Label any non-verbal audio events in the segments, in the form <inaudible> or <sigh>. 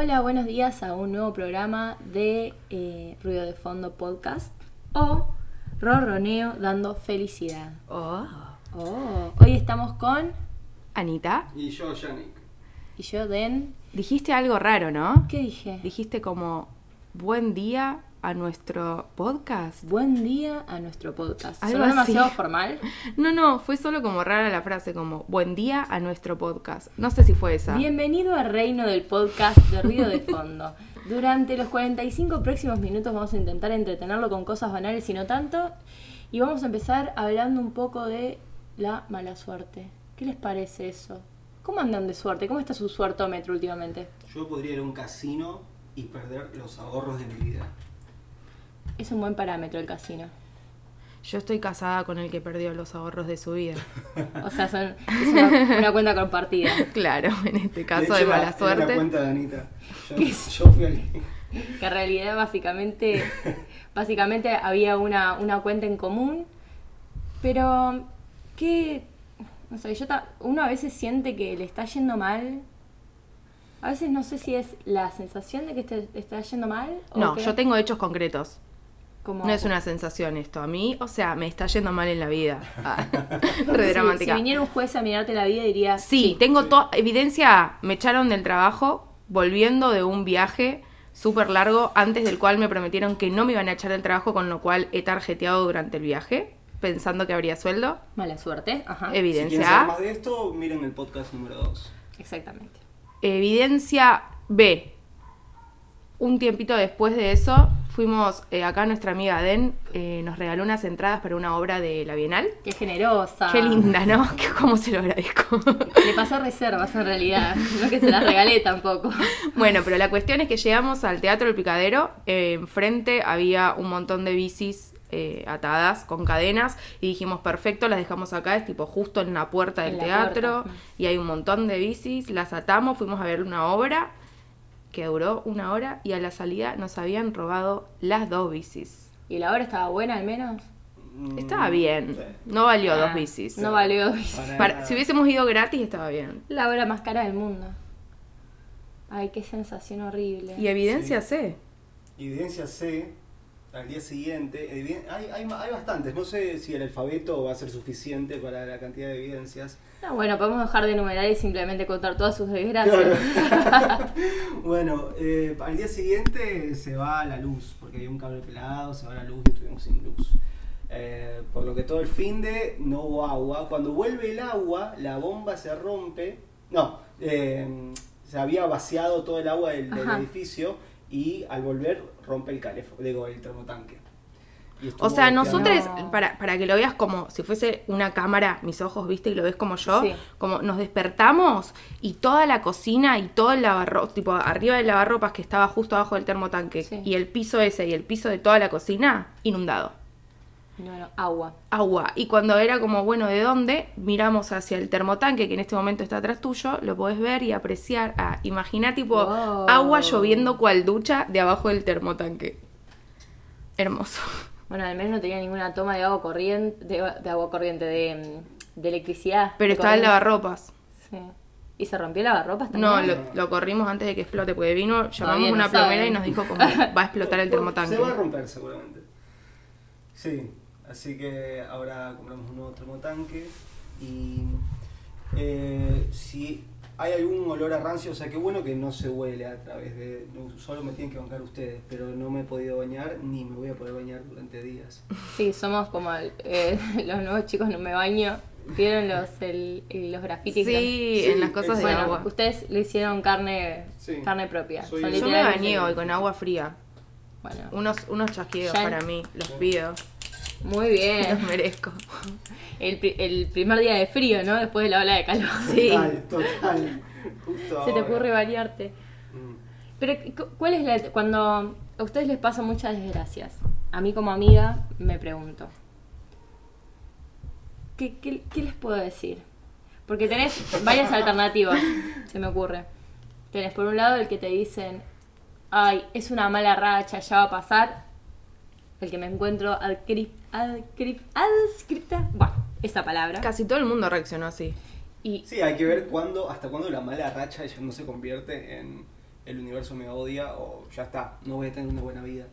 Hola, buenos días a un nuevo programa de eh, Ruido de Fondo Podcast o Ronroneo dando felicidad. Oh. Oh, hoy estamos con Anita, Y yo, Yannick. y yo Den. dijiste algo raro, ¿no? ¿Qué dije? Dijiste como buen día a nuestro podcast. Buen día a nuestro podcast. Algo ¿Sonó así. demasiado formal? <laughs> No, no, fue solo como rara la frase, como buen día a nuestro podcast. No sé si fue esa. Bienvenido al reino del podcast de Ruido de Fondo. <laughs> Durante los 45 próximos minutos vamos a intentar entretenerlo con cosas banales y no tanto. Y vamos a empezar hablando un poco de la mala suerte. ¿Qué les parece eso? ¿Cómo andan de suerte? ¿Cómo está su suertómetro últimamente? Yo podría ir a un casino y perder los ahorros de mi vida. Es un buen parámetro el casino. Yo estoy casada con el que perdió los ahorros de su vida. <laughs> O sea, son, es una, una cuenta compartida. <laughs> claro, en este caso de de, hecho, mala era- era suerte. la cuenta de Anita. <laughs> Yo, yo fui al... Que en realidad básicamente, básicamente había una, una cuenta en común. Pero, ¿qué? No sé, yo ta- uno a veces siente que le está yendo mal. A veces no sé si es la sensación de que te, te está yendo mal. o No, que- yo tengo hechos concretos. Como- No es una sensación esto. A mí, o sea, me está yendo mal en la vida. <laughs> Ah, Sí, <laughs> re Si, dramática. viniera un juez a mirarte la vida diría... Sí, tengo toda evidencia. Me echaron del trabajo volviendo de un viaje súper largo antes del cual me prometieron que no me iban a echar del trabajo, con lo cual he tarjeteado durante el viaje pensando que habría sueldo. Mala suerte. Ajá. Si Evidencia saber A. más de esto, miren el podcast número 2. Exactamente. Evidencia B. Un tiempito después de eso, fuimos eh, acá nuestra amiga Den eh, nos regaló unas entradas para una obra de la Bienal. Qué generosa. Qué linda, ¿no? <laughs> ¿Cómo se lo agradezco? Le pasó reservas en realidad. No que se las regalé tampoco. <laughs> Bueno, pero la cuestión es que llegamos al Teatro del Picadero. eh, enfrente había un montón de bicis eh, atadas con cadenas. Y dijimos, perfecto, las dejamos acá. Es tipo justo en la puerta del la teatro. puerta. Y hay un montón de bicis. Las atamos, fuimos a ver una obra que duró una hora. Y a la salida nos habían robado las dos bicis. ¿Y la obra estaba buena al menos? Estaba bien. Mm, Sí. No valió Ah, dos bicis. No valió bicis. Para- Para- si hubiésemos ido gratis, estaba bien. La obra más cara del mundo. Ay, qué sensación horrible. Y evidencia C. Evidencia C, al día siguiente, eviden- hay, hay, hay bastantes. No sé si el alfabeto va a ser suficiente para la cantidad de evidencias. No, bueno, podemos dejar de enumerar y simplemente contar todas sus desgracias. <laughs> bueno, eh, al día siguiente se va la luz, porque hay un cable pelado, se va la luz y estuvimos sin luz. Eh, por lo que todo el fin de no hubo agua. Cuando vuelve el agua, la bomba se rompe. No, eh, se había vaciado todo el agua del, edificio y al volver rompe el calefo, digo, el termotanque. Y O sea, nosotros, No. para, para que lo veas como si fuese una cámara, mis ojos, viste, y lo ves como yo, Sí. como nos despertamos y toda la cocina y todo el lavarropas, tipo arriba del lavarropas que estaba justo abajo del termotanque, Sí. y el piso ese y el piso de toda la cocina, inundado. No, no, agua. Agua. Y cuando era como, bueno, ¿de dónde? Miramos hacia el termotanque, que en este momento está atrás tuyo, lo podés ver y apreciar. Ah, imagina tipo Wow. agua lloviendo cual ducha de abajo del termotanque. Hermoso. Bueno, al menos no tenía ninguna toma de agua corriente, de, de agua corriente, de, de electricidad. Pero de estaba el corriente. lavarropas. Sí. ¿Y se rompió el lavarropas también? No, lo, lo corrimos antes de que explote, porque vino, llamamos Todavía no una plomera saben. y nos dijo como va a explotar el termotanque. Se va a romper seguramente. Sí, así que ahora compramos un nuevo termotanque y eh, si hay algún olor a rancio, o sea, qué bueno que no se huele a través de... no, solo me tienen que bancar ustedes, pero no me he podido bañar ni me voy a poder bañar durante días. <laughs> Sí, somos como el- eh, <laughs> los nuevos chicos no me baño. ¿Vieron los, el, los grafitis? Sí, Sí, en las cosas de Bueno, agua. ustedes le hicieron carne Sí. carne propia. Soy- Yo me bañé hoy con agua fría. Bueno, Unos, unos chasquidos para mí, los pido. Muy bien. Los merezco. El, el primer día de frío, ¿no? Después de la ola de calor. Sí. Total, <laughs> total. Justo Se te ocurre variarte. Mm. Pero, cu- ¿cuál es la. Cuando a ustedes les pasan muchas desgracias, a mí como amiga me pregunto, ¿qué, qué, qué les puedo decir? Porque tenés varias alternativas, se me ocurre. Tenés por un lado el que te dicen, ay, es una mala racha, ya va a pasar. El que me encuentro adcrip, adcrip, adscripta, bueno, esa palabra. Casi todo el mundo reaccionó así. Y Sí, hay que ver cuándo, hasta cuándo la mala racha ya no se convierte en, el universo me odia o ya está, no voy a tener una buena vida.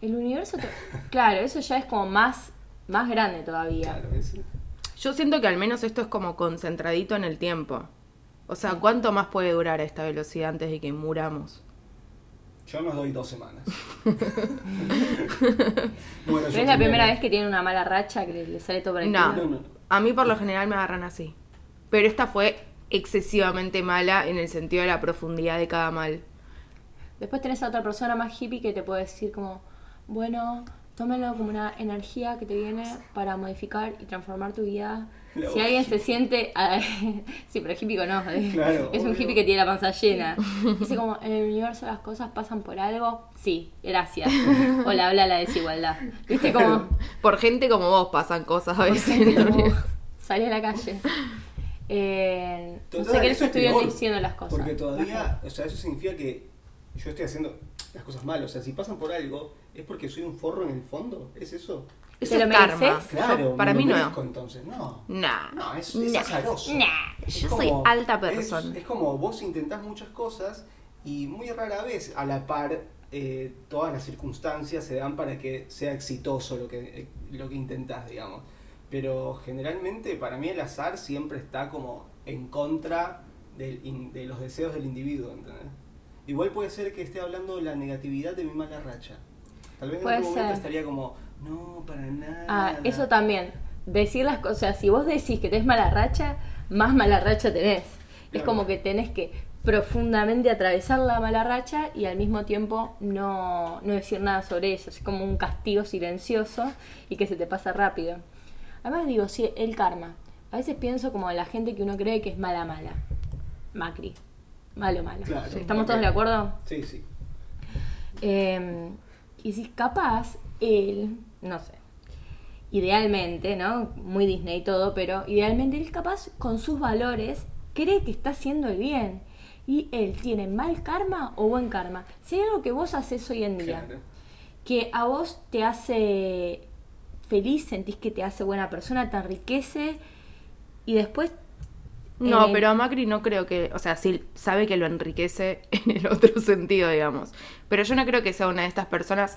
El universo, te- claro, eso ya es como más, más grande todavía. Claro, es- Yo siento que al menos esto es como concentradito en el tiempo. O sea, ¿cuánto más puede durar a esta velocidad antes de que muramos? yo nos doy dos semanas. <laughs> bueno, es la primera vez que tiene una mala racha que le sale todo para el. No, no. A mí por lo general me agarran así. Pero esta fue excesivamente mala en el sentido de la profundidad de cada mal. Después tenés a otra persona más hippie que te puede decir como, bueno, tómalo como una energía que te viene para modificar y transformar tu vida. La si alguien se siente... <laughs> ah, sí, pero hippie no. eh. Claro, es un obvio. hippie que tiene la panza llena. <laughs> Dice como, en el universo las cosas pasan por algo. Sí, gracias. <laughs> O le habla la desigualdad. ¿Viste como... Por gente como vos pasan cosas a veces. gente como Salí a la calle. Eh, no sé qué les estuvieron diciendo las cosas. Porque todavía, o sea, eso significa que yo estoy haciendo las cosas mal. O sea, si pasan por algo, es porque soy un forro en el fondo. ¿Es eso? Eso ¿Te es lo karma. mereces? Claro, Yo- para me mí lo no. merezco, entonces, no. Nah. No, es, Nah. es azaroso. Nah. Es Yo soy alta persona. Es, es como vos intentás muchas cosas y muy rara vez a la par eh, todas las circunstancias se dan para que sea exitoso lo que, eh, lo que intentás, digamos. Pero generalmente para mí el azar siempre está como en contra del in- de los deseos del individuo, ¿entendés? Igual puede ser que esté hablando de la negatividad de mi mala racha. Tal vez en otro momento estaría como, no, para nada. Ah, eso también. Decir las cosas, si vos decís que tenés mala racha, más mala racha tenés. Es como que tenés que profundamente atravesar la mala racha y al mismo tiempo no, no decir nada sobre eso. Es como un castigo silencioso y que se te pasa rápido. Además digo, sí, el karma. A veces pienso como la gente que uno cree que es mala mala. Macri. Malo malo. Claro, ¿Estamos todos de acuerdo? Sí, sí. Eh, y si capaz él, no sé, idealmente, ¿no? Muy Disney y todo, pero idealmente él capaz con sus valores cree que está haciendo el bien. Y él tiene mal karma o buen karma. Si hay algo que vos haces hoy en día, Claro. que a vos te hace feliz, sentís que te hace buena persona, te enriquece y después... No, eh, pero a Macri no creo que, o sea, sí sabe que lo enriquece <laughs> en el otro <laughs> sentido, digamos. Pero yo no creo que sea una de estas personas.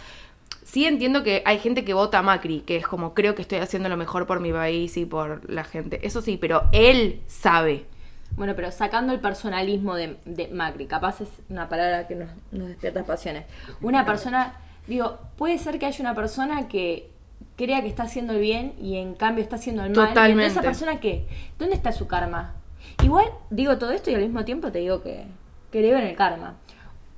Sí entiendo que hay gente que vota a Macri, que es como creo que estoy haciendo lo mejor por mi país y por la gente. Eso sí, pero él sabe. Bueno, pero sacando el personalismo de, de Macri, capaz es una palabra que nos, nos despierta pasiones. Una persona, digo, puede ser que haya una persona que crea que está haciendo el bien y en cambio está haciendo el mal. Totalmente. Entonces, ¿Esa persona qué? ¿Dónde está su karma? Igual digo todo esto y al mismo tiempo te digo que creo en el karma.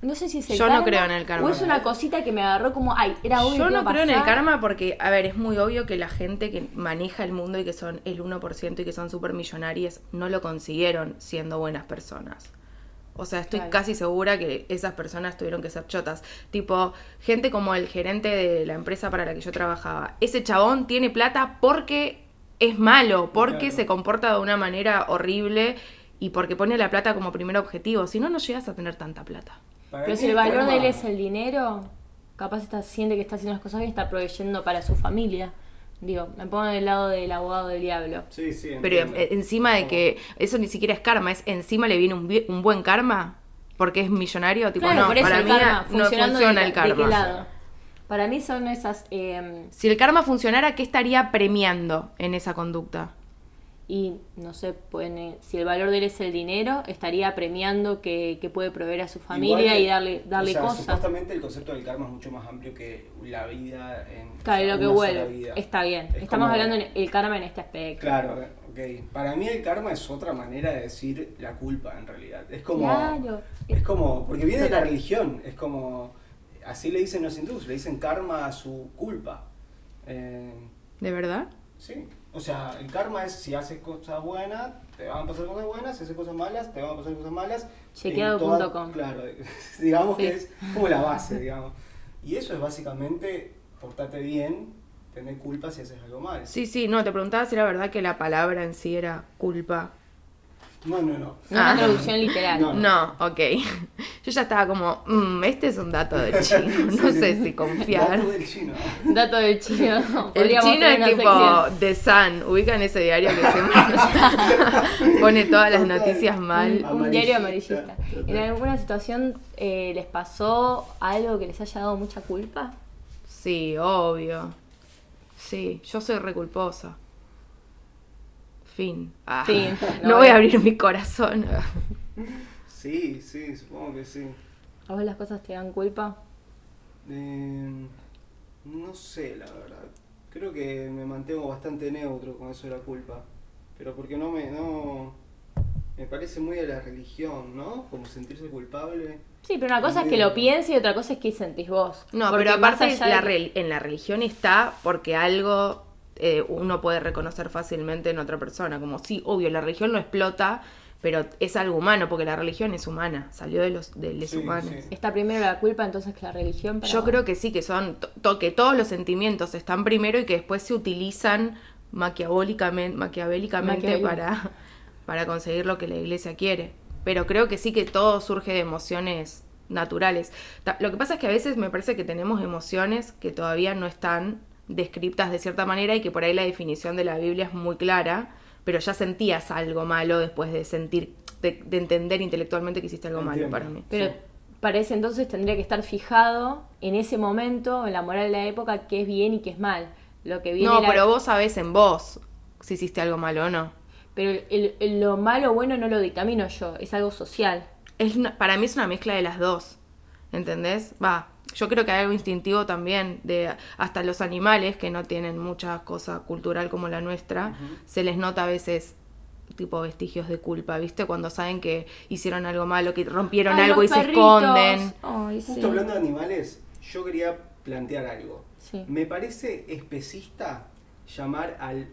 No sé si es el Yo no creo en el karma. O es una cosita que me agarró como, ay, era obvio Yo no creo en el karma porque, a ver, es muy obvio que la gente que maneja el mundo y que son el 1% y que son súper millonarias no lo consiguieron siendo buenas personas. O sea, estoy Claro. casi segura que esas personas tuvieron que ser chotas. Tipo, gente como el gerente de la empresa para la que yo trabajaba. Ese chabón tiene plata porque es malo, porque Claro. se comporta de una manera horrible y porque pone la plata como primer objetivo. Si no, no llegas a tener tanta plata. Para Pero si el valor de él es el dinero, capaz está, siente que está haciendo las cosas bien, está proveyendo para su familia. Digo, me pongo del lado del abogado del diablo. Sí, sí, Pero entiendo. eh, encima de que eso ni siquiera es karma, es encima le viene un, un buen karma porque es millonario. Tipo, claro, no, por eso para el mí karma, no funciona de, el de qué karma. Para mí son esas... eh, Si el karma funcionara, ¿qué estaría premiando en esa conducta? y no sé, si el valor de él es el dinero, estaría premiando que, que puede proveer a su familia Igual, y darle, darle o sea, cosas. Supuestamente el concepto del karma es mucho más amplio que la vida en. Claro, o sea, lo que vuelve. Está bien. Es Estamos como- hablando del karma en este aspecto. Claro, ok. Para mí el karma es otra manera de decir la culpa en realidad. Es como. Claro. Es como. Porque viene de la religión. Es como. Así le dicen los hindús, le dicen karma a su culpa. Eh, ¿De verdad? Sí, o sea, el karma es si haces cosas buenas, te van a pasar cosas buenas, si haces cosas malas, te van a pasar cosas malas. Chequeado.com. Claro, <laughs> digamos Sí. que es como la base, digamos. Y eso es básicamente portate bien, tener culpa si haces algo mal. Sí, sí, no, te preguntaba si era verdad que la palabra en sí era culpa. No, no, no. No es Ah. una traducción literal. No, No, ok. Yo ya estaba como, "Mm, este es un dato del <laughs> chino, no Sí, sé sí. si confiar. Dato del chino. Dato del chino. El <laughs> chino es tipo sección. The Sun, ubican ese diario que siempre <laughs> pone todas las noticias mal. Un diario amarillista. Amarillista, ¿En alguna situación eh, les pasó algo que les haya dado mucha culpa? Sí, obvio. Sí, yo soy reculposa. Fin. Ah, Fin. <laughs> No, No voy a voy. abrir mi corazón. <laughs> Sí, sí, supongo que sí. ¿A vos las cosas te dan culpa? Eh, no sé, la verdad. Creo que me mantengo bastante neutro con eso de la culpa. Pero porque no me. No, me parece muy de la religión, ¿no? Como sentirse culpable. Sí, pero una cosa es que lo pienses y otra cosa es que sentís vos. No, Porque pero aparte de en la religión está porque algo eh, uno puede reconocer fácilmente en otra persona. Como sí, obvio, la religión lo explota, pero es algo humano, porque la religión es humana, salió de los de les Sí, humanos. sí. Está primero la culpa entonces que la religión. para Yo vos. creo que sí, que son to- que todos los sentimientos están primero y que después se utilizan maquiavélicamente Maquiavélico. para, para conseguir lo que la iglesia quiere. Pero creo que sí que todo surge de emociones naturales. Lo que pasa es que a veces me parece que tenemos emociones que todavía no están descriptas de cierta manera y que por ahí la definición de la Biblia es muy clara, pero ya sentías algo malo después de sentir, de, de entender intelectualmente que hiciste algo malo para mí. Pero Sí. ese entonces tendría que estar fijado en ese momento, en la moral de la época, qué es bien y qué es mal. Lo que viene No, la- pero vos sabés en vos si hiciste algo malo o no. Pero el- el- lo malo o bueno no lo dictamino yo, es algo social. Es una- para mí es una mezcla de las dos. ¿Entendés? Va. Yo creo que hay algo instintivo también de hasta los animales que no tienen mucha cosa cultural como la nuestra, se les nota a veces tipo vestigios de culpa, ¿viste? Cuando saben que hicieron algo malo, que rompieron Ay, algo y se esconden. Ay, Justo hablando de animales, yo quería plantear algo. Sí. Me parece especista llamar al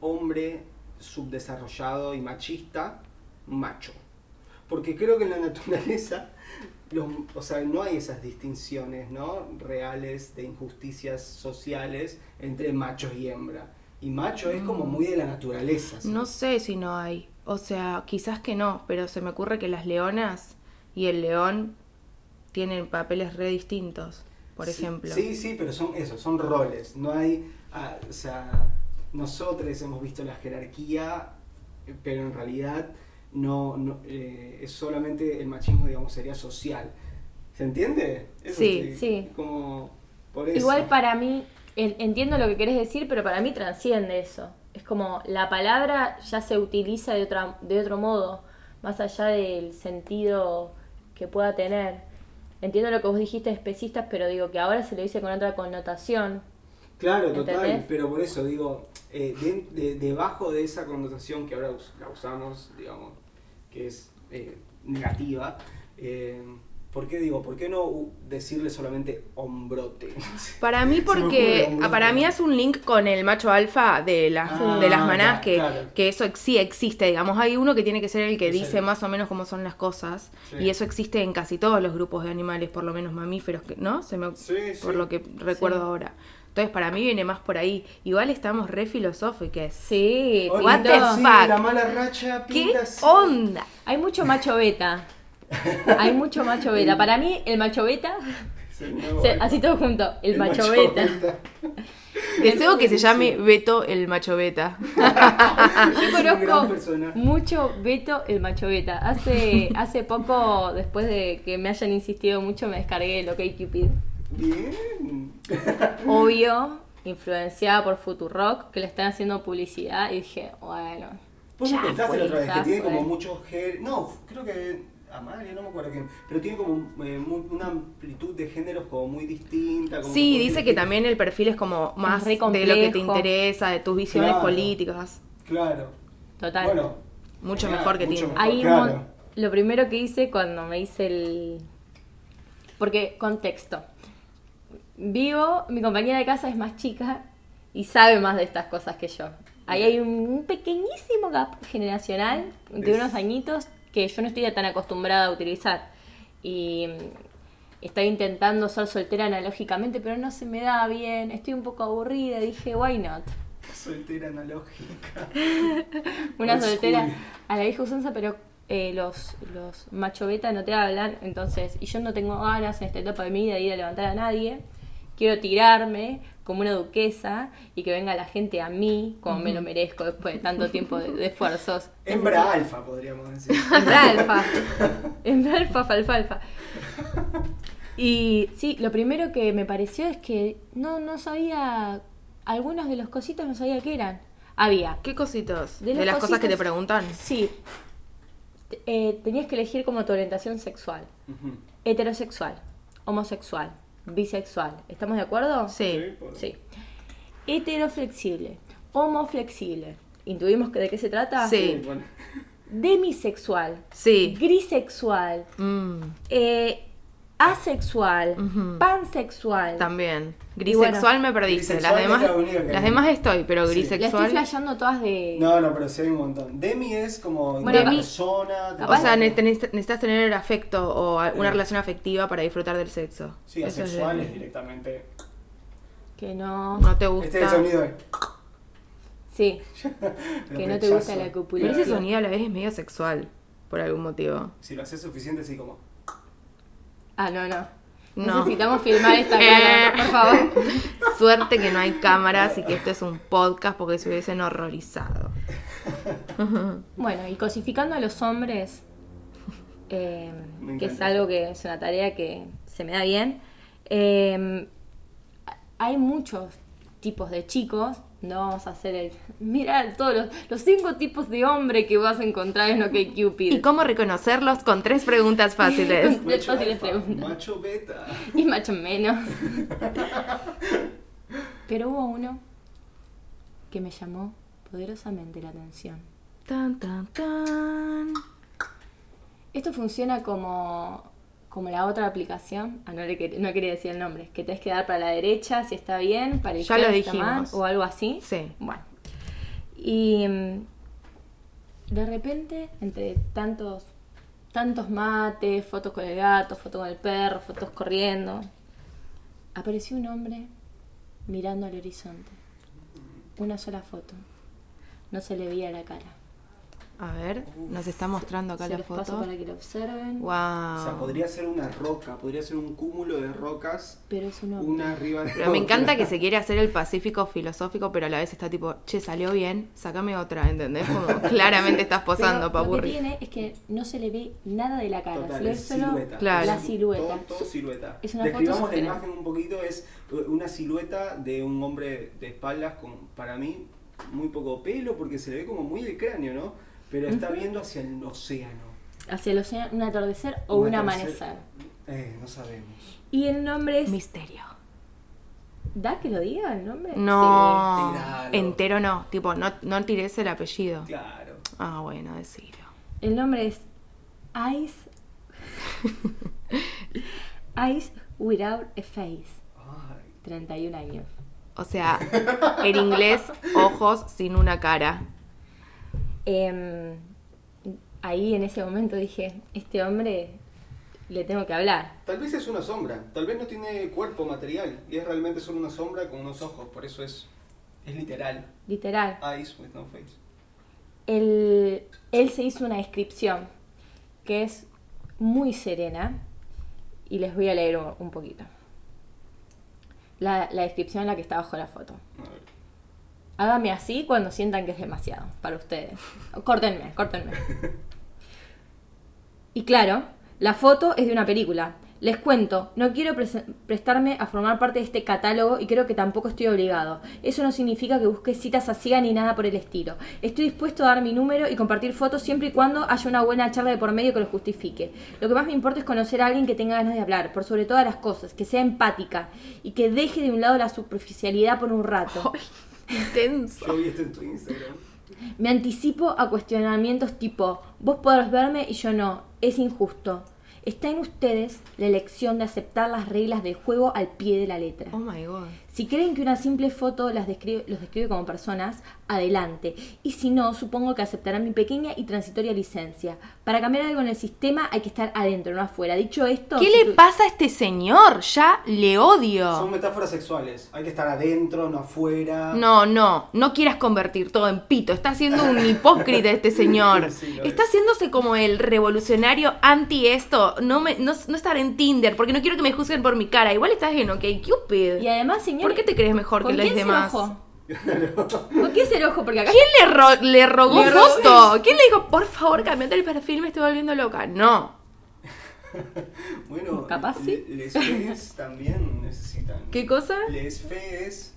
hombre subdesarrollado y machista macho. Porque creo que en la naturaleza, los- o sea, no hay esas distinciones ¿no? reales de injusticias sociales entre machos y hembra. Y macho es como muy de la naturaleza. ¿sí? Mm. No sé si no hay. O sea, quizás que no, pero se me ocurre que las leonas y el león tienen papeles re distintos, por Sí, ejemplo. Sí, sí, pero son eso, son roles. No hay, ah, o sea, nosotros hemos visto la jerarquía, eh, pero en realidad no, no, eh, es solamente el machismo, digamos, sería social. ¿Se entiende? Eso Sí, sí. Como por eso. Igual para mí, en- entiendo lo que querés decir, pero para mí transciende eso. Es como la palabra ya se utiliza de, otra, de otro modo, más allá del sentido que pueda tener. Entiendo lo que vos dijiste especistas, pero digo que ahora se lo dice con otra connotación. Claro, total, pero por eso digo, eh, de- de- debajo de esa connotación que ahora us- la usamos, digamos, que es eh, negativa, eh, ¿por qué digo, por qué no decirle solamente hombrote? <laughs> Para mí porque para mí hace un link con el macho alfa de las Ah, de las manás que, claro. que eso sí existe, digamos, hay uno que tiene que ser el que dice más o menos cómo son las cosas Sí. y eso existe en casi todos los grupos de animales, por lo menos mamíferos, que- ¿no? Se me Sí, por lo que recuerdo ahora. Entonces, para mí viene más por ahí. Igual estamos re filosóficas. Sí, Oye, What the sí, fuck? la mala racha ¿Qué así. onda? Hay mucho macho beta. <laughs> Hay mucho macho beta. Para mí, el macho beta, ay, así todo junto, el, macho, beta. <laughs> Deseo que se llame Beto el macho beta. <laughs> Yo conozco mucho Beto el macho beta. Hace, hace poco, después de que me hayan insistido mucho, me descargué el OkCupid. Bien. Obvio, influenciada por Futurock, que le están haciendo publicidad. Y dije, bueno, Vos ya fue, la otra vez que tiene fue. como muchos gé- No, creo que. Amalia, no me acuerdo quién. Pero tiene como eh, muy- una amplitud de géneros como muy distinta. como Sí, dice que también el perfil es como más re de lo que te interesa, de tus visiones Claro. políticas. Claro. Total. Bueno. Mucho mejor que mucho Tinder. mejor, Ahí un claro. mon- lo primero que hice cuando me hice el... Porque, contexto. Vivo, mi compañera de casa es más chica y sabe más de estas cosas que yo. Ahí hay un, pequeñísimo gap generacional de Es- unos añitos que yo no estoy tan acostumbrada a utilizar. Y mm, estoy intentando ser soltera analógicamente, pero no se me da bien. Estoy un poco aburrida. Dije, why not? Soltera analógica. <laughs> Una Old soltera school. a la vieja usanza, pero eh, los, los macho beta no te hablan, entonces, y yo no tengo ganas en esta etapa de mi vida de ir a levantar a nadie, quiero tirarme como una duquesa y que venga la gente a mí como me lo merezco después de tanto tiempo de, de esfuerzos. <laughs> Hembra alfa, podríamos decir. <laughs> Hembra alfa. Hembra alfa, falfalfa. Y sí, lo primero que me pareció es que no, no sabía, algunos de los cositos no sabía qué eran. Había, ¿Qué cositos? De De, las cosas que te preguntan. sí, eh, tenías que elegir como tu orientación sexual. Heterosexual, homosexual, bisexual. ¿Estamos de acuerdo? Sí. Sí. Heteroflexible, homoflexible. ¿Intuimos que de qué se trata? Sí. bueno. Demisexual, Sí. grisexual, Mm, eh, asexual, pansexual. también. Grisexual bueno, me perdiste. Las grisexual es demás, la única que las demás estoy, pero Sí. La estoy grisexual. flasheando todas de... No, no, pero sí hay un montón. Demi es como Bueno, una persona. Capaz- O sea, necesitas tener afecto o una relación afectiva para disfrutar del sexo. Sí, Eso es asexual de- es directamente. Que no... No te gusta. Este es el sonido de. Sí, <laughs> que no te gusta la Pero copulación. ese sonido a la vez es medio sexual, por algún motivo. Si lo haces suficiente, así como. Ah, no, no. No. Necesitamos filmar esta <laughs> cara, por favor. <laughs> Suerte que no hay cámaras y que esto es un podcast porque se hubiesen horrorizado. <laughs> Bueno, y cosificando a los hombres, eh, Me que es algo que es una tarea que se me da bien, eh, hay muchos tipos de chicos. No vamos a hacer el. Mira todos los, los cinco tipos de hombre que vas a encontrar en OkCupid. ¿Y cómo reconocerlos con tres preguntas <laughs> fáciles? Con- Macho fáciles alfa, preguntas. Macho beta. Y macho menos. <laughs> Pero hubo uno que me llamó poderosamente la atención. Tan, tan, tan. Esto funciona como, como la otra aplicación. Ah, no, le quer- no quería decir el nombre. Que tenés que dar para la derecha si está bien, para el Ya lo dijimos. o algo así. Sí. Bueno. Y mm, de repente, entre tantos, tantos mates, fotos con el gato, fotos con el perro, fotos corriendo, apareció un hombre mirando al horizonte. Una sola foto. No se le veía la cara. A ver, nos está mostrando acá Se la los paso foto. para que lo observen. Wow. O sea, podría ser una roca, podría ser un cúmulo de rocas, Pero es un una arriba de Pero me encanta que <laughs> se quiere hacer el pacífico filosófico, pero a la vez está tipo, che, salió bien, sacame otra, ¿entendés? Como <laughs> claramente estás posando, Pero Lo que papurri. tiene es que no se le ve nada de la cara, Total, se le ve es solo silueta. Claro. la silueta. Todo, todo silueta. Es una foto Describamos la imagen un poquito, es una silueta de un hombre de espaldas con, para mí, muy poco pelo, porque se le ve como muy de cráneo, ¿no? Pero está viendo hacia el océano. Hacia el océano, un atardecer o un, amanecer. Eh, no sabemos. Y el nombre es. Misterio. ¿Da que lo diga el nombre? No, entero no, tipo, no, no tires el apellido. Claro. Ah, bueno, decilo. El nombre es Eyes. Eyes Without a Face. Ay, 31 años. O sea, en inglés, ojos sin una cara. Em, ahí en ese momento dije: Este hombre le tengo que hablar. Tal vez es una sombra, tal vez no tiene cuerpo material y es realmente solo una sombra con unos ojos, por eso es, es literal. Literal. Eyes with no face. él, él se hizo una descripción que es muy serena y les voy a leer un, un poquito. La, la descripción en la que está bajo la foto. A ver. Hágame así cuando sientan que es demasiado para ustedes. Córtenme, córtenme. Y claro, la foto es de una película. Les cuento, no quiero prese- prestarme a formar parte de este catálogo y creo que tampoco estoy obligado. Eso no significa que busque citas a ciega ni nada por el estilo. Estoy dispuesto a dar mi número y compartir fotos siempre y cuando haya una buena charla de por medio que lo justifique. Lo que más me importa es conocer a alguien que tenga ganas de hablar, por sobre todas las cosas, que sea empática y que deje de un lado la superficialidad por un rato. Intenso. Yo vi esto en tu Instagram. Me anticipo a cuestionamientos tipo, vos podrás verme y yo no, es injusto. Está en ustedes la elección de aceptar las reglas del juego al pie de la letra. Oh my god. Si creen que una simple foto las describe- los describe como personas, adelante. Y si no, supongo que aceptarán mi pequeña y transitoria licencia. Para cambiar algo en el sistema hay que estar adentro, no afuera. Dicho esto... ¿Qué si le pasa a este señor? Ya le Son odio. metáforas sexuales. Hay que estar adentro, no afuera. No, no, no quieras convertir todo en pito. Está siendo un <laughs> hipócrita este señor. <laughs> Sí, Está es. haciéndose como el revolucionario anti esto. No, me, no, no estar en Tinder, porque no quiero que me juzguen por mi cara. Igual estás en OK Cupid. Y además, señor... ¿Por qué te crees mejor que ¿con los demás? <laughs> ¿Con quién se enojó? Porque acá... ¿Quién le, ro- le rogó Le foto? ¿Quién le dijo, por favor, cambiate el perfil, me estoy volviendo loca? No. <laughs> Bueno, Capaz sí. le- les fees también necesitan. ¿Qué cosa? Les fees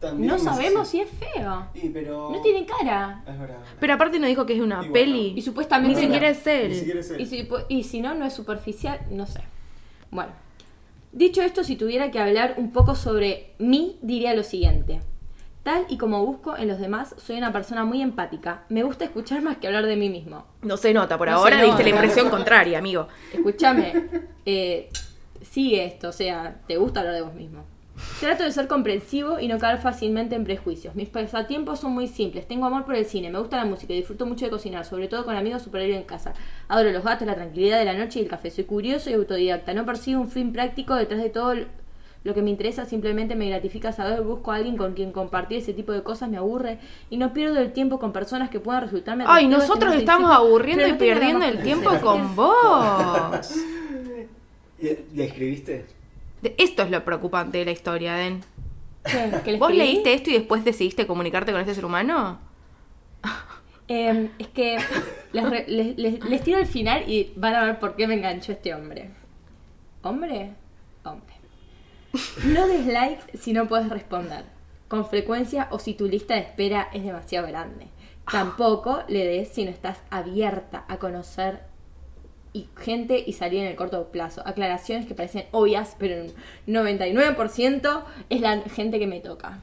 también No sabemos si es feo. Sí, pero... No tiene cara. Es verdad. Pero aparte no dijo que es una peli. Y supuestamente... Ni siquiera es él. Ni siquiera es él. Y si, pu- y si no, no es superficial, no sé. Bueno, dicho esto, si tuviera que hablar un poco sobre mí, diría lo siguiente. Tal y como busco en los demás, soy una persona muy empática. Me gusta escuchar más que hablar de mí mismo. No se nota, por No ahora diste la impresión contraria, amigo. Escúchame, eh, sigue esto, o sea, te gusta hablar de vos mismo. Trato de ser comprensivo y no caer fácilmente en prejuicios. Mis pasatiempos son muy simples. Tengo amor por el cine, me gusta la música y disfruto mucho de cocinar, sobre todo con amigos superiores en casa. Adoro los gatos, la tranquilidad de la noche y el café. Soy curioso y autodidacta. No persigo un fin práctico detrás de todo lo que me interesa. Simplemente me gratifica saber, busco a alguien con quien compartir ese tipo de cosas, me aburre y no pierdo el tiempo con personas que puedan resultarme Ay, nosotros no estamos aburriendo Pero y no perdiendo el tiempo con vos. <laughs> ¿Le le escribiste? Esto es lo preocupante de la historia, Den. ¿Qué? ¿Que le ¿Vos leíste esto y después decidiste comunicarte con este ser humano? Eh, es que les, re- les- les- les tiro el final y van a ver por qué me enganchó este hombre. ¿Hombre? Hombre. No des like si no puedes responder. Con frecuencia o si tu lista de espera es demasiado grande. Tampoco le des si no estás abierta a conocer y gente y salir en el corto plazo. Aclaraciones que parecen obvias, pero en un 99% es la gente que me toca.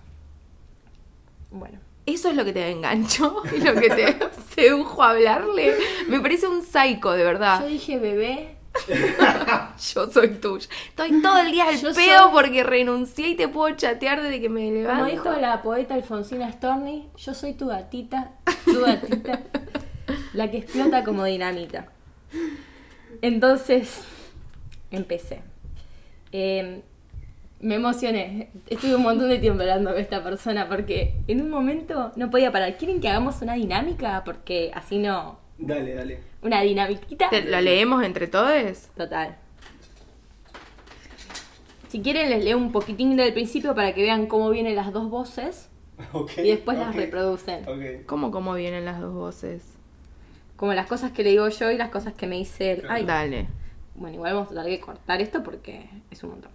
Bueno. Eso es lo que te enganchó <laughs> y lo que te <laughs> sedujo a hablarle. Me parece un psycho, de Yo verdad. dije, bebé, <laughs> Yo soy tuya. Estoy todo el día al Yo pedo soy- porque renuncié y te puedo chatear desde que me levanto. Como dijo la poeta Alfonsina Storni, yo soy tu gatita, tu gatita, la que explota como dinamita. Entonces, empecé. Eh, me emocioné. Estuve un montón de tiempo hablando con esta persona porque en un momento no podía parar. ¿Quieren que hagamos una dinámica? Porque así no. Dale, dale. Una dinamiquita. ¿Te- ¿Lo leemos entre todos? Total. Si quieren, les leo un poquitín del principio para que vean cómo vienen las dos voces <laughs> y después las reproducen. ¿Cómo, cómo vienen las dos voces? Como las cosas que le digo yo y las cosas que me dice él. Ay, Dale. Bueno, igual vamos a tratar de cortar esto porque es un montón.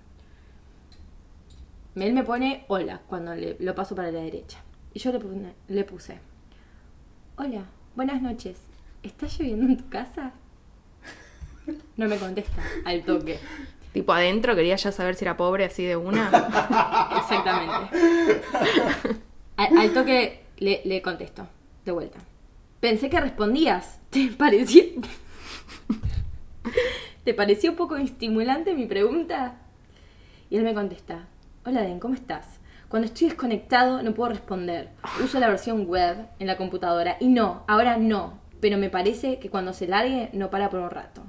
Él me pone hola cuando le- lo paso para la derecha. Y yo le, puse- le puse, hola, buenas noches. ¿Está lloviendo en tu casa? <laughs> No me contesta al toque. Tipo adentro, quería ya saber si era pobre así de una. <laughs> Exactamente. Al, al toque le, le contesto, de vuelta. Pensé que respondías. <laughs> ¿Te pareció? <laughs> ¿Te pareció poco estimulante mi pregunta? Y él me contesta, hola Den, ¿cómo estás? Cuando estoy desconectado no puedo responder. Uso la versión web en la computadora. Y no, ahora no. Pero me parece que cuando se largue no para por un rato.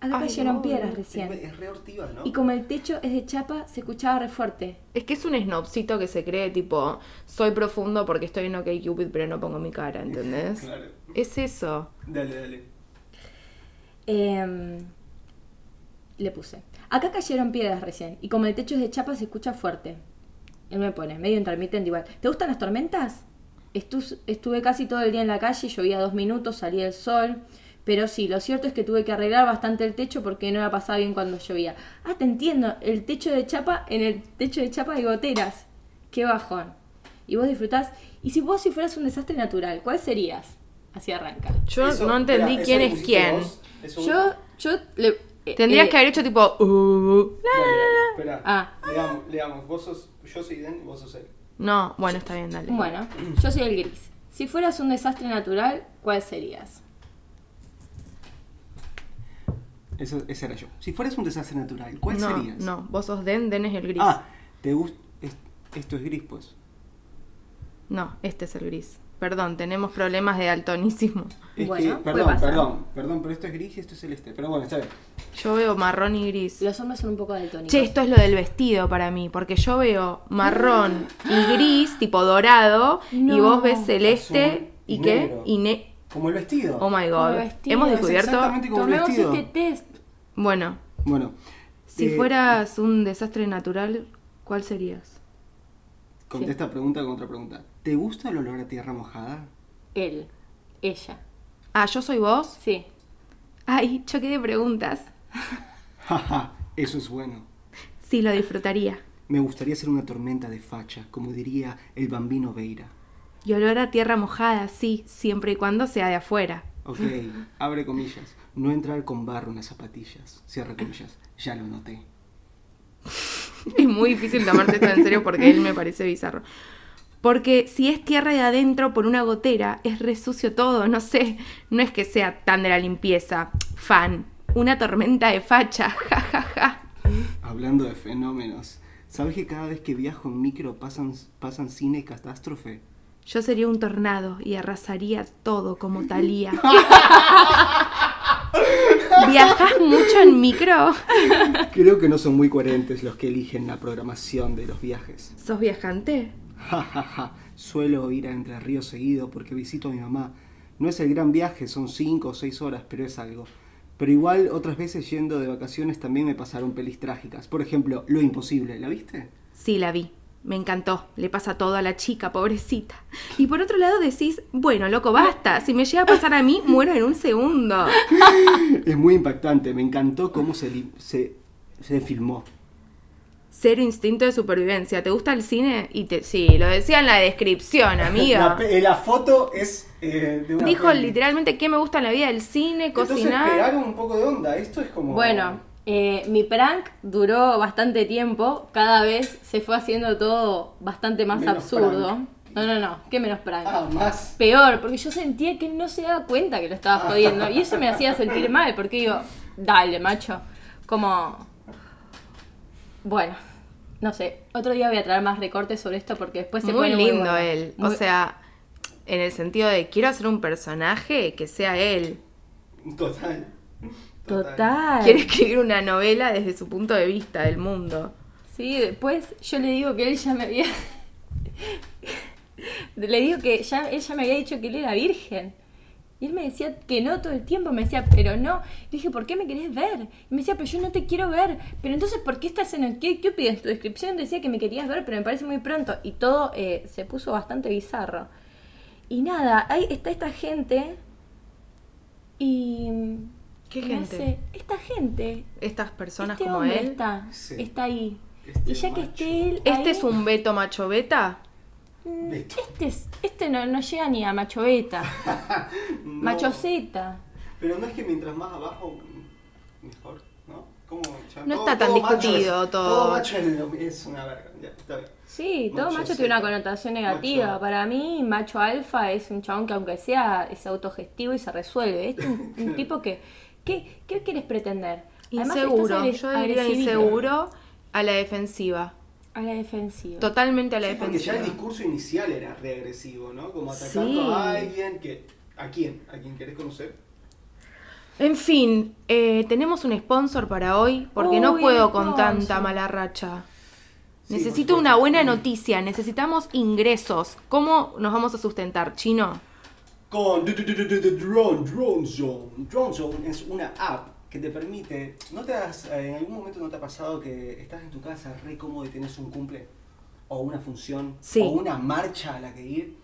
Acá Ay, cayeron no, piedras recién. Es re hortiva, ¿no? Y como el techo es de chapa, se escuchaba re fuerte. Es que es un snobcito que se cree tipo, soy profundo porque estoy en OK Cupid pero no pongo mi cara, ¿entendés? <laughs> Claro. Es eso. Dale, dale. Em, le puse. Acá cayeron piedras recién. Y como el techo es de chapa, se escucha fuerte. Él me pone, medio intermitente igual. ¿Te gustan las tormentas? Estu- estuve casi todo el día en la calle, llovía dos minutos, salía el sol. Pero sí, lo cierto es que tuve que arreglar bastante el techo porque no la pasaba bien cuando llovía. Ah, te entiendo, el techo de chapa, en el techo de chapa hay goteras. Qué bajón. Y vos disfrutás. Y si vos si fueras un desastre natural, ¿cuál serías? Así arranca. Yo Eso- no entendí quién ¿eso lo es quién. vos? ¿Eso- Yo, yo le... eh, Tendrías eh, que haber hecho tipo... uh, Dale, dale, espera. Ah. Leamos, leamos. Vos sos, yo soy Den y vos sos él. No, bueno, está bien, dale. Bueno, yo soy el gris. Si fueras un desastre natural, ¿cuál serías? Eso, ese era yo. Si fueras un desastre natural, ¿cuál no, serías? no, vos sos Den, Den es el gris. Ah, ¿Te gusta? Esto es gris, pues. No, este es el gris. Perdón, tenemos problemas de daltonismo. Es Bueno, que, perdón, pasar. perdón, perdón, pero esto es gris y esto es celeste. Pero bueno, está bien. Yo veo marrón y gris. Los hombres son un poco daltónicos. Che, esto es lo del vestido para mí, porque yo veo marrón y gris, tipo dorado, y vos ves celeste Azul y, y qué? Y ne Como el vestido. Oh my god. el vestido. Hemos Es descubierto. exactamente como el Tomemos vestido. este test. Bueno, Bueno. si eh, fueras un desastre natural, ¿cuál serías? Contesta pregunta con otra pregunta. ¿Te gusta el olor a tierra mojada? Él. Ella. Ah, ¿yo soy vos? Sí. Ay, choque de preguntas. <laughs> Jaja, eso es bueno. Sí, lo disfrutaría. Me gustaría ser una tormenta de facha, como diría el bambino Veira. Y olor a tierra mojada, sí, siempre y cuando sea de afuera. Ok, abre comillas. No entrar con barro en las zapatillas. Cierra comillas. Ya lo noté. <laughs> Es muy difícil tomarse esto en serio porque él me parece bizarro. Porque si es tierra de adentro por una gotera, es resucio todo, no sé. No es que sea tan de la limpieza. Fan. Una tormenta de facha. <laughs> Ja, ja, ja. Hablando de fenómenos, ¿sabes que cada vez que viajo en micro pasan, pasan cine y catástrofe? Yo sería un tornado y arrasaría todo como Talía. <laughs> ¿Viajas mucho en micro? Creo que no son muy coherentes los que eligen la programación de los viajes. ¿Sos viajante? Ja, ja, ja. Suelo ir a Entre Ríos seguido porque visito a mi mamá. No es el gran viaje, son cinco o seis horas, pero es algo. Pero igual otras veces yendo de vacaciones también me pasaron pelis trágicas. Por ejemplo, Lo Imposible, ¿la viste? Sí, la vi. Me encantó. Le pasa todo a la chica, pobrecita. Y por otro lado decís, bueno, loco, basta. Si me llega a pasar a mí, muero en un segundo. <laughs> Es muy impactante, me encantó cómo se, se, se filmó. Cero instinto de supervivencia. ¿Te gusta el cine? Y te... Sí, lo decía en la descripción, <laughs> La, amiga. pe- la foto es eh, de una Dijo peli. literalmente qué me gusta en la vida del cine, Entonces cocinar. pegaron un poco de onda, esto es como... Bueno, eh, mi prank duró bastante tiempo. Cada vez se fue haciendo todo bastante más Menos absurdo. prank. No, no, no. ¿Qué menos prank? Ah, más. Peor, porque yo sentía que él no se daba cuenta que lo estaba jodiendo. Y eso me hacía sentir mal, porque digo, dale, macho. Como. Bueno, no sé. Otro día voy a traer más recortes sobre esto porque después se muy pone lindo bueno. él. O sea, en el sentido de quiero hacer un personaje que sea él. Total. Total. Quiere escribir una novela desde su punto de vista del mundo. Sí, después yo le digo que él ya me había. <laughs> le digo que ya, él ya me había dicho que él era virgen. Y él me decía que no todo el tiempo, me decía, pero no. Y dije, ¿por qué me querés ver? Y me decía, pero yo no te quiero ver. Pero entonces, ¿por qué estás en el qué? ¿Qué? En tu descripción decía que me querías ver, pero me parece muy pronto. Y todo eh, se puso bastante bizarro. Y nada, ahí está esta gente. Y. ¿Qué me gente? hace- esta gente. Estas personas este como él. Está, Sí. está ahí. Este y ya que esté él. ¿Este ahí, es un Beto macho beta? mm, Beto. Este, es- este no, no llega ni a macho beta. <laughs> No. Macho Z. Pero no es que mientras más abajo, mejor, ¿no? Como ya No está tan discutido es- todo. Todo macho es, una verga, ya, está bien. Sí, todo Macho tiene una connotación negativa. Macho. Para mí, macho alfa es un chabón que aunque sea es autogestivo y se resuelve. Este es un, un <laughs> tipo que... ¿qué, ¿Qué quieres pretender? Inseguro. Yo diría inseguro a la defensiva. A la defensiva. Totalmente a la Sí, porque ya defensiva. el discurso inicial era reagresivo, ¿no? Como atacando Sí. a alguien que... ¿A quién? ¿A quién querés conocer? En fin, eh, tenemos un sponsor para hoy porque no puedo con tanta mala racha. Sí, Necesito una buena noticia, necesitamos ingresos. ¿Cómo nos vamos a sustentar, chino? Con Drone, Drone Zone. Drone Zone es una app que te permite. ¿No te has, eh, en algún momento no te ha pasado que estás en tu casa re cómodo y tenés un cumple? O una función. Sí. O una marcha a la que ir.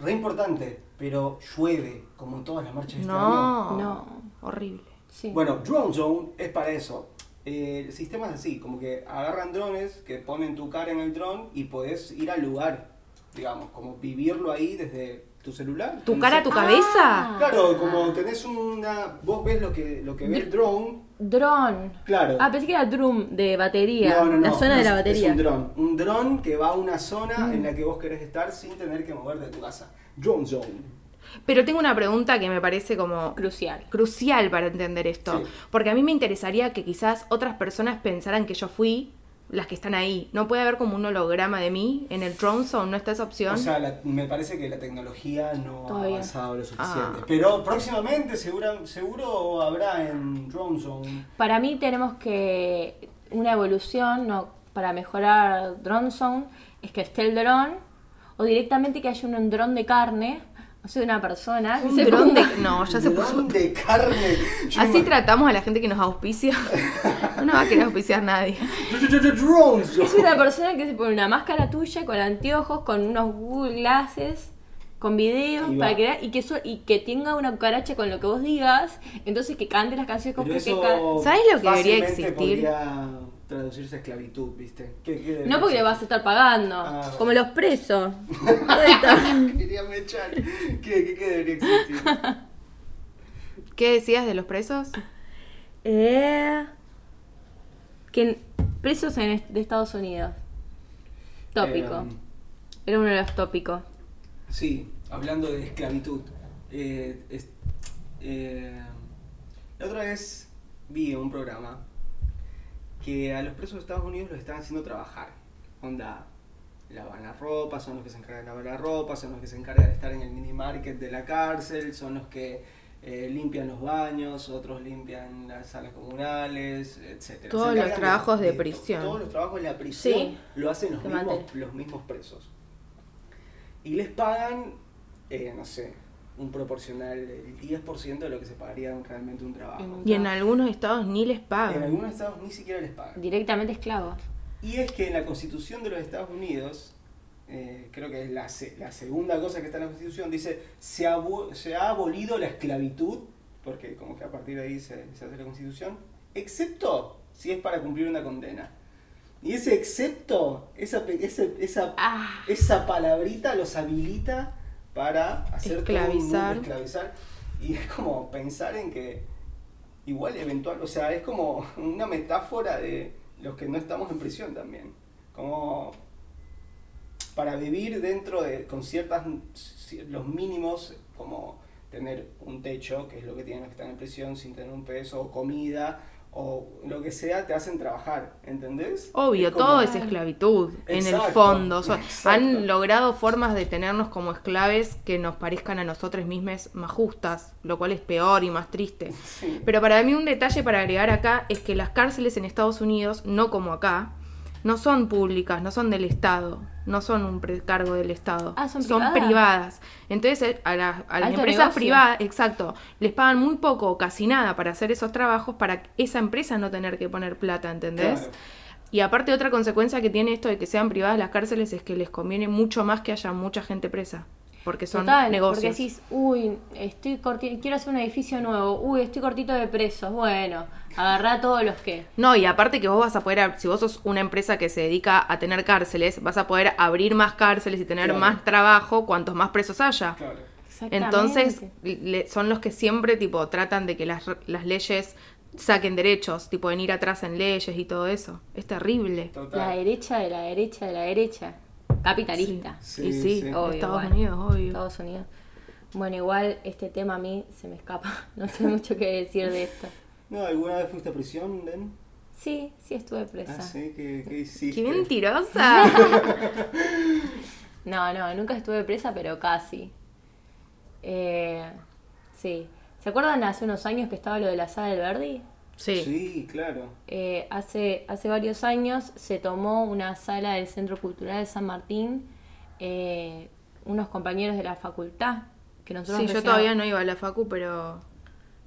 Re importante, pero llueve, como en todas las marchas de este año. No, No. horrible. Sí. Bueno, Drone Zone es para eso. Eh, el sistema es así, como que agarran drones que ponen tu cara en el dron y podés ir al lugar, digamos, como vivirlo ahí desde tu celular. ¿Tu cara, tu cabeza? Claro, como tenés una. Vos ves lo que, lo que ve el drone. Dron. Claro. Ah, pensé que era drum de batería. No, no, no. La zona de es- la batería. Es un dron. Un dron que va a una zona en la que vos querés estar sin tener que mover de tu casa. Drone Zone. Pero tengo una pregunta que me parece como Crucial. crucial para entender esto. Sí. Porque a mí me interesaría que quizás otras personas pensaran que yo fui las que están ahí. No puede haber como un holograma de mí en el Drone Zone, no está esa opción. O sea, la- me parece que la tecnología no Todavía. ha avanzado lo suficiente. Ah. Pero próximamente segura- seguro habrá en Drone Zone. Para mí tenemos que una evolución no, para mejorar Drone Zone es que esté el dron o directamente que haya un dron de carne, o sea, una persona un <laughs> se dron de... No, ya se puso... Dron de carne. Yo Así me- tratamos a la gente que nos auspicia. <laughs> <laughs> No va a querer auspiciar nadie. Es una persona que se pone una máscara tuya con anteojos, con unos Google Glasses, con videos Y para crear y que eso, y que tenga una cucaracha con lo que vos digas, entonces que cante las canciones con que ¿Sabes lo que debería existir? podría traducirse a esclavitud, ¿viste? ¿Qué- qué debería No porque le vas a estar pagando, Ah. como los presos. <laughs> Quería mechar. ¿Qué, qué, qué debería existir? ¿Qué decías de los presos? Eh, que presos en est- de Estados Unidos. Tópico. Eh, Era uno de los tópicos. Sí, hablando de esclavitud. eh, es- eh, la otra vez vi un programa que a los presos de Estados Unidos los están haciendo trabajar. Onda, lavan la ropa, son los que se encargan de lavar la ropa, son los que se encargan de estar en el mini market de la cárcel, son los que eh, limpian los baños, otros limpian las salas comunales, etc. Todos los trabajos de prisión. Todos los trabajos de la prisión Sí. lo hacen los mismos, los mismos presos. Y les pagan, eh, no sé, un proporcional, el 10% de lo que se pagaría realmente un trabajo. Y en algunos estados ni les En pagan. algunos estados ni siquiera les pagan. Directamente esclavos. Y es que en la Constitución de los Estados Unidos, eh, creo que es la, la segunda cosa que está en la Constitución, dice, se, abo- se ha abolido la esclavitud, porque como que a partir de ahí se, se hace la Constitución, excepto si es para cumplir una condena. Y ese excepto, esa, ese- esa, Ah. esa palabrita los habilita para hacer todo Esclavizar. esclavizar. Y es como pensar en que igual eventual, o sea, es como una metáfora de los que no estamos en prisión también. Como para vivir dentro de, con ciertas, ci- los mínimos, como tener un techo, que es lo que tienen los que están en prisión, sin tener un peso, o comida, o lo que sea, te hacen trabajar, ¿entendés? Obvio, Es como- todo es esclavitud en el fondo. <laughs> Han logrado formas de tenernos como esclaves que nos parezcan a nosotros mismos más justas, lo cual es peor y más triste. Sí. Pero para mí un detalle para agregar acá es que las cárceles en Estados Unidos, no como acá, no son públicas, no son del Estado, no son un precargo del Estado, Ah, ¿son privadas? privadas. Entonces eh, a, la- a las empresas negocio. privadas, exacto, les pagan muy poco o casi nada para hacer esos trabajos para esa empresa no tener que poner plata, ¿entendés? Claro. Y aparte otra consecuencia que tiene esto de que sean privadas las cárceles es que les conviene mucho más que haya mucha gente presa, porque son Total, negocios. porque decís, uy, estoy quiero hacer un edificio nuevo, uy, estoy cortito de presos, bueno, agarrá a todos los que. No, y aparte que vos vas a poder, si vos sos una empresa que se dedica a tener cárceles, vas a poder abrir más cárceles y tener Claro. más trabajo cuantos más presos haya. Claro. Exactamente. Entonces, le- son los que siempre, tipo, tratan de que las, re- las leyes saquen derechos, tipo, en ir atrás en leyes y todo eso. Es terrible. Total. La derecha de la derecha de la derecha. Capitalista. Sí, y sí, sí. Obvio, Estados igual. Unidos, obvio. Estados Unidos. Bueno, igual este tema a mí se me escapa. <laughs> No sé mucho qué decir de esto. No, ¿alguna vez fuiste a prisión, Den? Sí, sí estuve presa. Ah, sí, ¿qué, qué hiciste? ¡Qué mentirosa! <laughs> No, no, nunca estuve presa, pero casi. Eh, sí. ¿Se acuerdan hace unos años que estaba lo de la sala del Verdi? Sí. Sí, claro. Eh, hace, hace varios años se tomó una sala del Centro Cultural de San Martín, eh, unos compañeros de la facultad, que nosotros Sí, yo todavía no iba a la facu, pero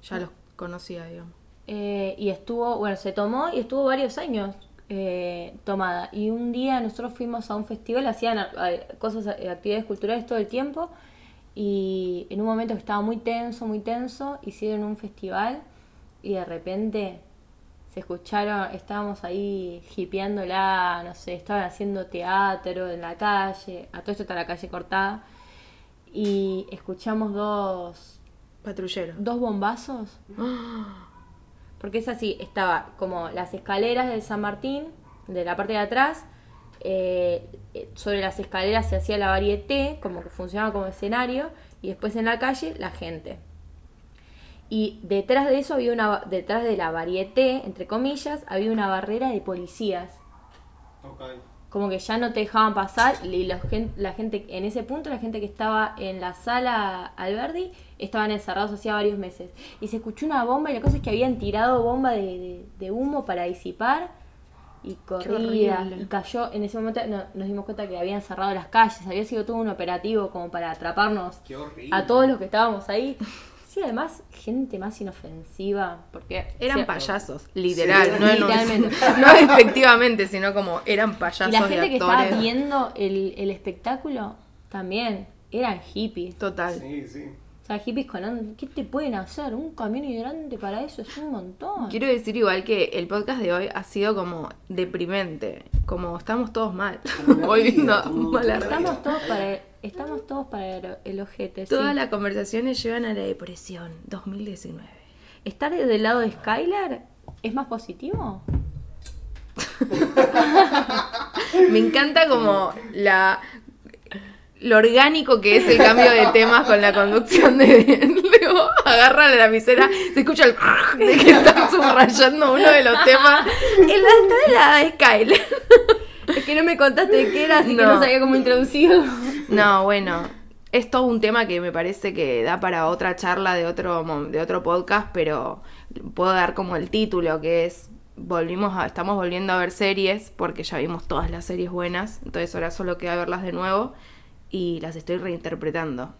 ya los conocía, digamos. Eh, y estuvo, bueno, se tomó y estuvo varios años eh, tomada. Y un día nosotros fuimos a un festival, hacían cosas, actividades culturales todo el tiempo. Y en un momento que estaba muy tenso, muy tenso, hicieron un festival y de repente se escucharon, estábamos ahí hipeándola, no sé, estaban haciendo teatro en la calle, a todo esto está la calle cortada. Y escuchamos dos, Patrullero. dos bombazos. <gasps> Porque es así, estaba como las escaleras del San Martín, de la parte de atrás, eh, eh, sobre las escaleras se hacía la varieté, como que funcionaba como escenario, y después en la calle la gente. Y detrás de eso había una, detrás de la varieté, entre comillas, había una barrera de policías. Ok. como que ya no te dejaban pasar y los gen- la gente en ese punto la gente que estaba en la sala Alberdi estaban encerrados hacía varios meses y se escuchó una bomba y la cosa es que habían tirado bomba de, de- de humo para disipar y corría horrible. y cayó en ese momento no- nos dimos cuenta que habían cerrado las calles había sido todo un operativo como para atraparnos Qué horrible. a todos los que estábamos ahí <laughs> sí además gente más inofensiva porque Eran payasos, literal, Sí, no, un- literalmente. <laughs> no despectivamente, sino como eran payasos Y la de gente que estaba viendo el, el espectáculo también eran hippies. Total. Sí, sí. O sea, hippies con... ¿Qué te pueden hacer? Un camión hidrante para eso es un montón. Quiero decir igual que el podcast de hoy ha sido como deprimente, como estamos todos mal, a <laughs> como mala. Estamos todos para... Estamos todos para el, el ojete, sí. Todas las conversaciones llevan a la depresión 2019. ¿Estar del lado de Skylar es más positivo? <laughs> Me encanta como la lo orgánico que es el cambio de temas con la conducción de Luego agarra la lapicera, se escucha el <laughs> de que están subrayando uno de los temas. El está de la de Skyler. Es que no me contaste de qué era, así que no sabía cómo introducirlo. No, bueno, es todo un tema que me parece que da para otra charla de otro de otro podcast, pero puedo dar como el título que es volvimos a estamos volviendo a ver series porque ya vimos todas las series buenas, entonces ahora solo queda verlas de nuevo y las estoy reinterpretando.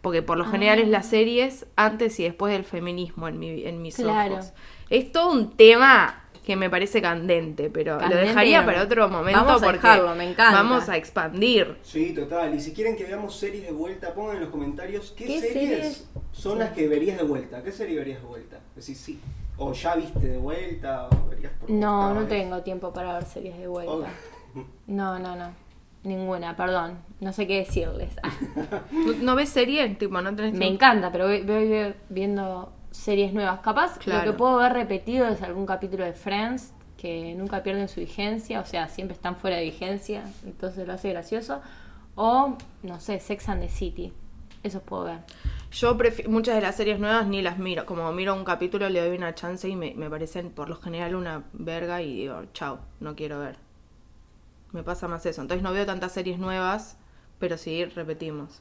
Porque por lo general es las series antes y después del feminismo en, mi, en mis Claro. ojos. Es todo un tema que me parece candente, pero Candente, lo dejaría para otro momento Vamos a porque dejarlo, me encanta. vamos a expandir. Sí, total. Y si quieren que veamos series de vuelta, pongan en los comentarios qué, ¿Qué series, series? son Sí. las que verías de vuelta. ¿Qué serie verías de vuelta? Decís sí. O ya viste de vuelta, o verías por No, no vez. tengo tiempo para ver series de vuelta. Ok. No, no, no. Ninguna, perdón. No sé qué decirles. Ah. <laughs> ¿No, no ves serie? Tipo, no tenés Me tiempo? encanta, pero voy, voy- voy viendo series nuevas. Capaz Claro. lo que puedo ver repetido es algún capítulo de Friends que nunca pierden su vigencia, o sea, siempre están fuera de vigencia, entonces lo hace gracioso. O, no sé, Sex and the City. Esos puedo ver. Yo muchas de las series nuevas ni las miro. Como miro un capítulo, le doy una chance y me, me parecen por lo general una verga y digo, chao, no quiero ver. Me pasa más eso. Entonces no veo tantas series nuevas, pero sí repetimos.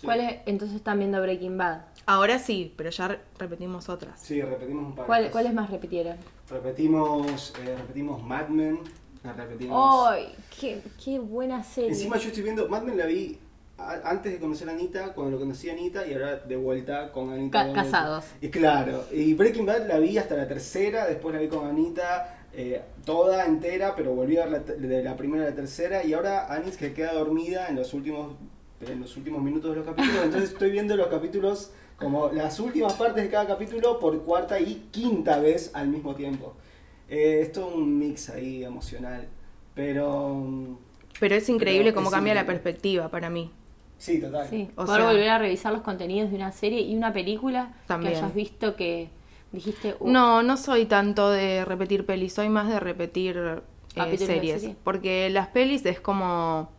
Sí. ¿Cuál es? Entonces están viendo Breaking Bad. Ahora sí, pero ya re- repetimos otras. Sí, repetimos un par. de ¿Cuál. ¿Cuáles más repitieron? Repetimos, eh, repetimos Mad Men. la Repetimos. ¡Ay! qué, ¡Qué buena serie! Encima yo estoy viendo, Mad Men la vi a- antes de conocer a Anita, cuando lo conocí a Anita y ahora de vuelta con Anita. Ca- casados. Y claro, y Breaking Bad la vi hasta la tercera, después la vi con Anita eh, toda entera, pero volví a ver la de la primera a la tercera y ahora Anis que queda dormida en los últimos en los últimos minutos de los capítulos, entonces estoy viendo los capítulos como las últimas partes de cada capítulo por cuarta y quinta vez al mismo tiempo. Eh, es todo un mix ahí emocional, pero mm, Pero es increíble Pero cómo es cambia la perspectiva para mí. sí, total. Sí, O poder sea- volver a revisar los contenidos de una serie y una película También. que hayas visto que dijiste... "Uh, No, no soy tanto de repetir pelis, soy más de repetir eh, series. serie. Porque las pelis es como...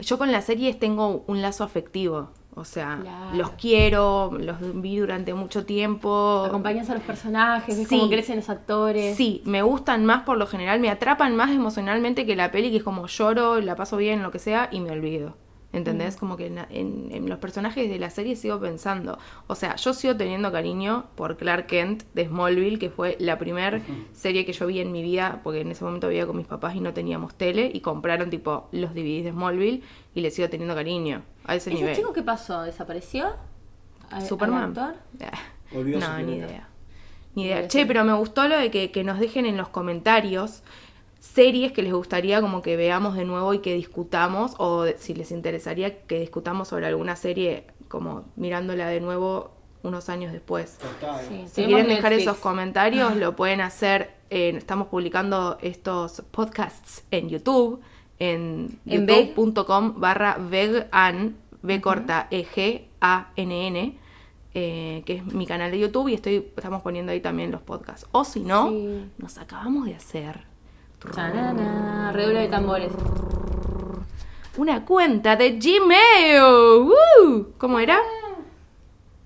Yo con las series tengo un lazo afectivo. O sea, Claro. los quiero, los vi durante mucho tiempo. Acompañas a los personajes, ves Sí. cómo crecen los actores. Sí, me gustan más por lo general, me atrapan más emocionalmente que la peli, que es como lloro, la paso bien, lo que sea, y me olvido. ¿Entendés? Como que en, en- en los personajes de la serie sigo pensando. O sea, yo sigo teniendo cariño por Clark Kent de Smallville, que fue la primera serie que yo vi en mi vida, porque en ese momento vivía con mis papás y no teníamos tele, y compraron tipo los DVDs de Smallville, y le sigo teniendo cariño a ese ¿Ese nivel. chico qué pasó? ¿Desapareció? ¿Al- al Superman. actor? Ah, Volvió a su no, ni idea. Ni idea. A Che, pero me gustó lo de que, que nos dejen en los comentarios series que les gustaría como que veamos de nuevo y que discutamos, o si les interesaría que discutamos sobre alguna serie como mirándola de nuevo unos años después. Sí. Si quieren dejar Netflix. esos comentarios, lo pueden hacer. en- estamos publicando estos podcasts en YouTube, en, En youtube.com barra vegan, B corta E G A N N, eh, que es mi canal de YouTube y estoy estamos poniendo ahí también los podcasts. O si no, Sí. nos acabamos de hacer redoble de tambores. una cuenta de Gmail. ¡Woo! ¿Cómo era?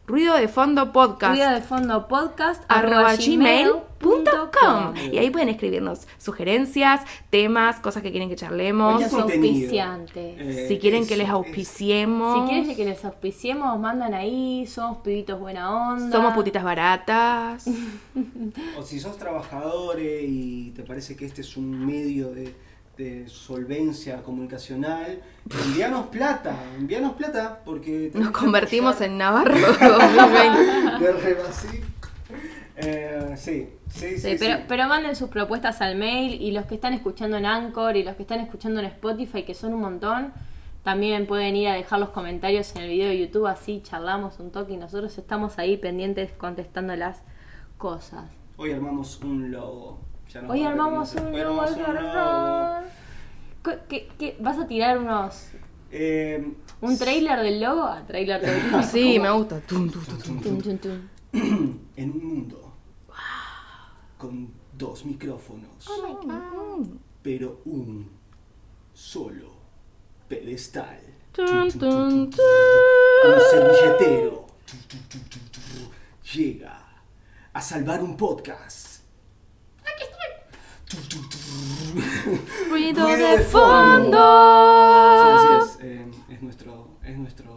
Ruido de fondo podcast. Ruido de fondo podcast arroba gmail.com. gmail.com y ahí pueden escribirnos sugerencias, temas, cosas que quieren que charlemos. Los auspiciantes. Eh, si quieren que les es- auspiciemos. Si quieres que les auspiciemos, mandan ahí. Somos pibitos buena onda. Somos putitas baratas. <laughs> O si sos trabajadores y te parece que este es un medio de, de solvencia comunicacional, envíanos plata, envíanos plata porque... Nos convertimos en Navarro <laughs> 2020. <laughs> De rebasí. Eh, sí, sí, sí. Sí, pero, sí. pero manden sus propuestas al mail y los que están escuchando en Anchor y los que están escuchando en Spotify, que son un montón, también pueden ir a dejar los comentarios en el video de YouTube, así charlamos un toque y nosotros estamos ahí pendientes contestando las cosas. Hoy armamos un logo. Hoy armamos un nuevo logo. error. ¿Qué- qué- qué? vas a tirar unos Eh, un trailer del logo? Ah, trailer del <laughs> Sí, me gusta. Tum, tum, tum, tum. Tum, tum, tum. en un mundo con dos micrófonos, pero un solo pedestal. Un servilletero llega a salvar un podcast. Ruido de fondo. Sí, así es. eh, es nuestro, es nuestro,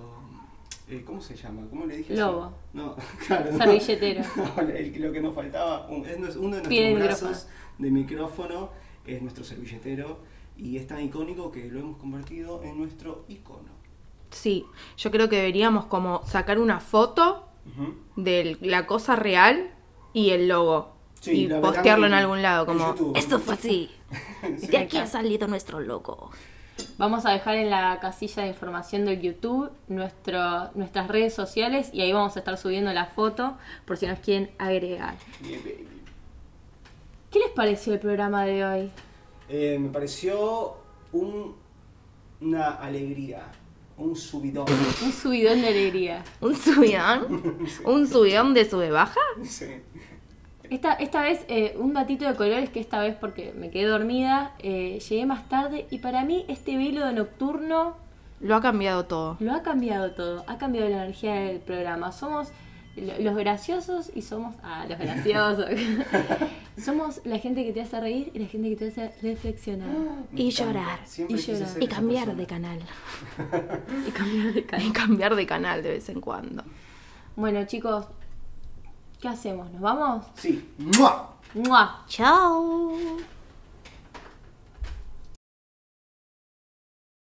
eh, ¿cómo se llama? ¿Cómo le dije? Lobo. No, <laughs> claro. Servilletero. <laughs> No, el- lo que nos faltaba, un- es uno de nuestros brazos de micrófono es nuestro servilletero y es tan icónico que lo hemos convertido en nuestro icono. Sí, yo creo que deberíamos como sacar una foto Ujú. de la cosa real y el logo. Sí, y postearlo en algún lado, como esto fue así. <laughs> Sí. De aquí ha salido nuestro logo. Vamos a dejar en la casilla de información del YouTube nuestro, nuestras redes sociales y ahí vamos a estar subiendo la foto por si nos quieren agregar. Yeah, baby. ¿Qué les pareció el programa de hoy? Eh, me pareció un- una alegría, un subidón. <laughs> Un subidón de alegría. ¿Un subidón? <laughs> ¿Un subidón de sube baja? Sí. Esta, esta vez, eh, un datito de colores que esta vez porque me quedé dormida, eh, llegué más tarde y para mí este velo de nocturno Lo ha cambiado todo. lo ha cambiado todo, ha cambiado la energía del programa. Somos lo- los graciosos y somos... Ah, los graciosos. <laughs> somos la gente que te hace reír y la gente que te hace reflexionar. Me Y encanta. llorar. Siempre Y llorar. Y cambiar persona. de canal. Y cambiar de <laughs> Y canal. cambiar de canal de vez en cuando. Bueno chicos, ¿qué hacemos? ¿Nos vamos? Sí. ¡Mua! ¡Mua! Chao.